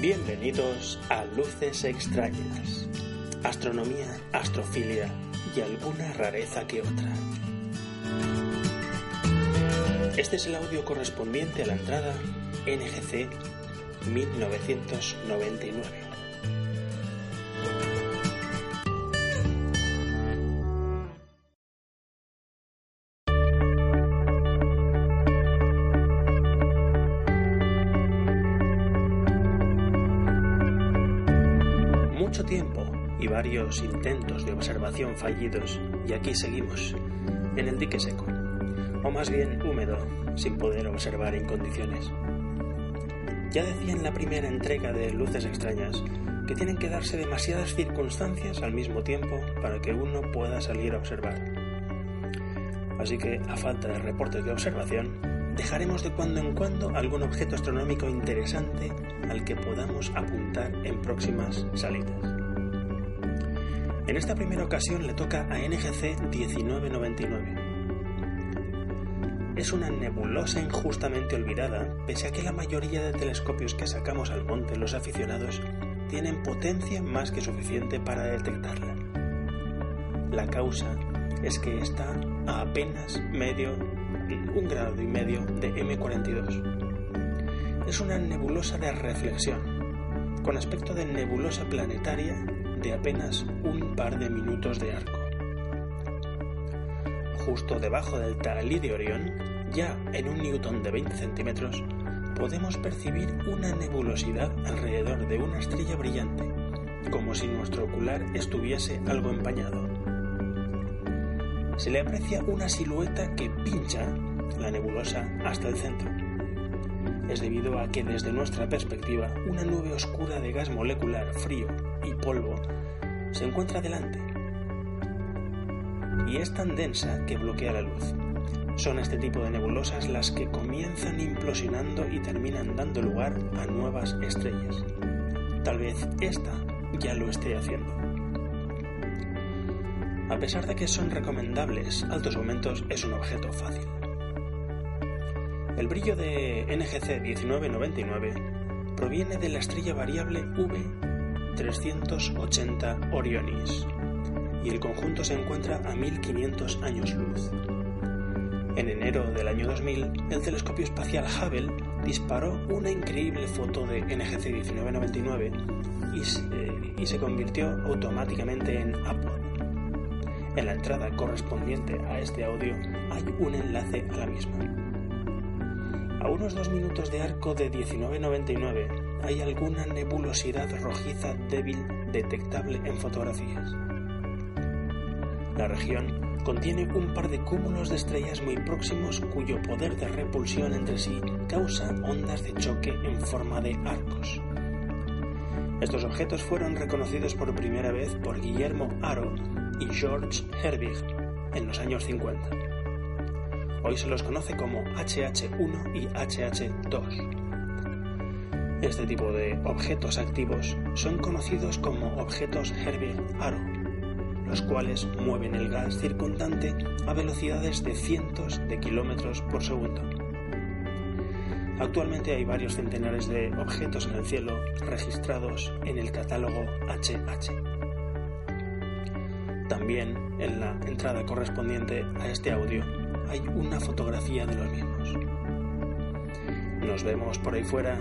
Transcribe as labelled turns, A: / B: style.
A: Bienvenidos a Luces Extrañas, astronomía, astrofilia y alguna rareza que otra. Este es el audio correspondiente a la entrada NGC 1999. Mucho tiempo y varios intentos de observación fallidos y aquí seguimos, en el dique seco, o más bien húmedo, sin poder observar en condiciones. Ya decía en la primera entrega de Luces extrañas que tienen que darse demasiadas circunstancias al mismo tiempo para que uno pueda salir a observar. Así que, a falta de reportes de observación, dejaremos de cuando en cuando algún objeto astronómico interesante al que podamos apuntar en próximas salidas. En esta primera ocasión le toca a NGC 1999 es una nebulosa injustamente olvidada, pese a que la mayoría de telescopios que sacamos al monte los aficionados tienen potencia más que suficiente para detectarla. La causa es que está a apenas medio, un grado y medio de M42. Es una nebulosa de reflexión, con aspecto de nebulosa planetaria de apenas un par de minutos de arco justo debajo del talí de Orión, ya en un newton de 20 centímetros, podemos percibir una nebulosidad alrededor de una estrella brillante, como si nuestro ocular estuviese algo empañado. Se le aprecia una silueta que pincha la nebulosa hasta el centro. Es debido a que desde nuestra perspectiva una nube oscura de gas molecular frío y polvo se encuentra delante y es tan densa que bloquea la luz. Son este tipo de nebulosas las que comienzan implosionando y terminan dando lugar a nuevas estrellas. Tal vez esta ya lo esté haciendo. A pesar de que son recomendables altos aumentos, es un objeto fácil. El brillo de NGC 1999 proviene de la estrella variable V 380 Orionis, y el conjunto se encuentra a 1500 años luz. En enero del año 2000, el telescopio espacial Hubble disparó una increíble foto de NGC 1999 y, se convirtió automáticamente en Upload. En la entrada correspondiente a este audio hay un enlace a la misma. A unos dos minutos de arco de 1999 hay alguna nebulosidad rojiza débil detectable en fotografías. La región contiene un par de cúmulos de estrellas muy próximos cuyo poder de repulsión entre sí causa ondas de choque en forma de arcos. Estos objetos fueron reconocidos por primera vez por Guillermo Aro y George Herbig en los años 50. Hoy se los conoce como HH1 y HH2. Este tipo de objetos activos son conocidos como objetos Herbig-Aro los cuales mueven el gas circundante a velocidades de cientos de kilómetros por segundo. Actualmente hay varios centenares de objetos en el cielo registrados en el catálogo HH. También en la entrada correspondiente a este audio hay una fotografía de los mismos. Nos vemos por ahí fuera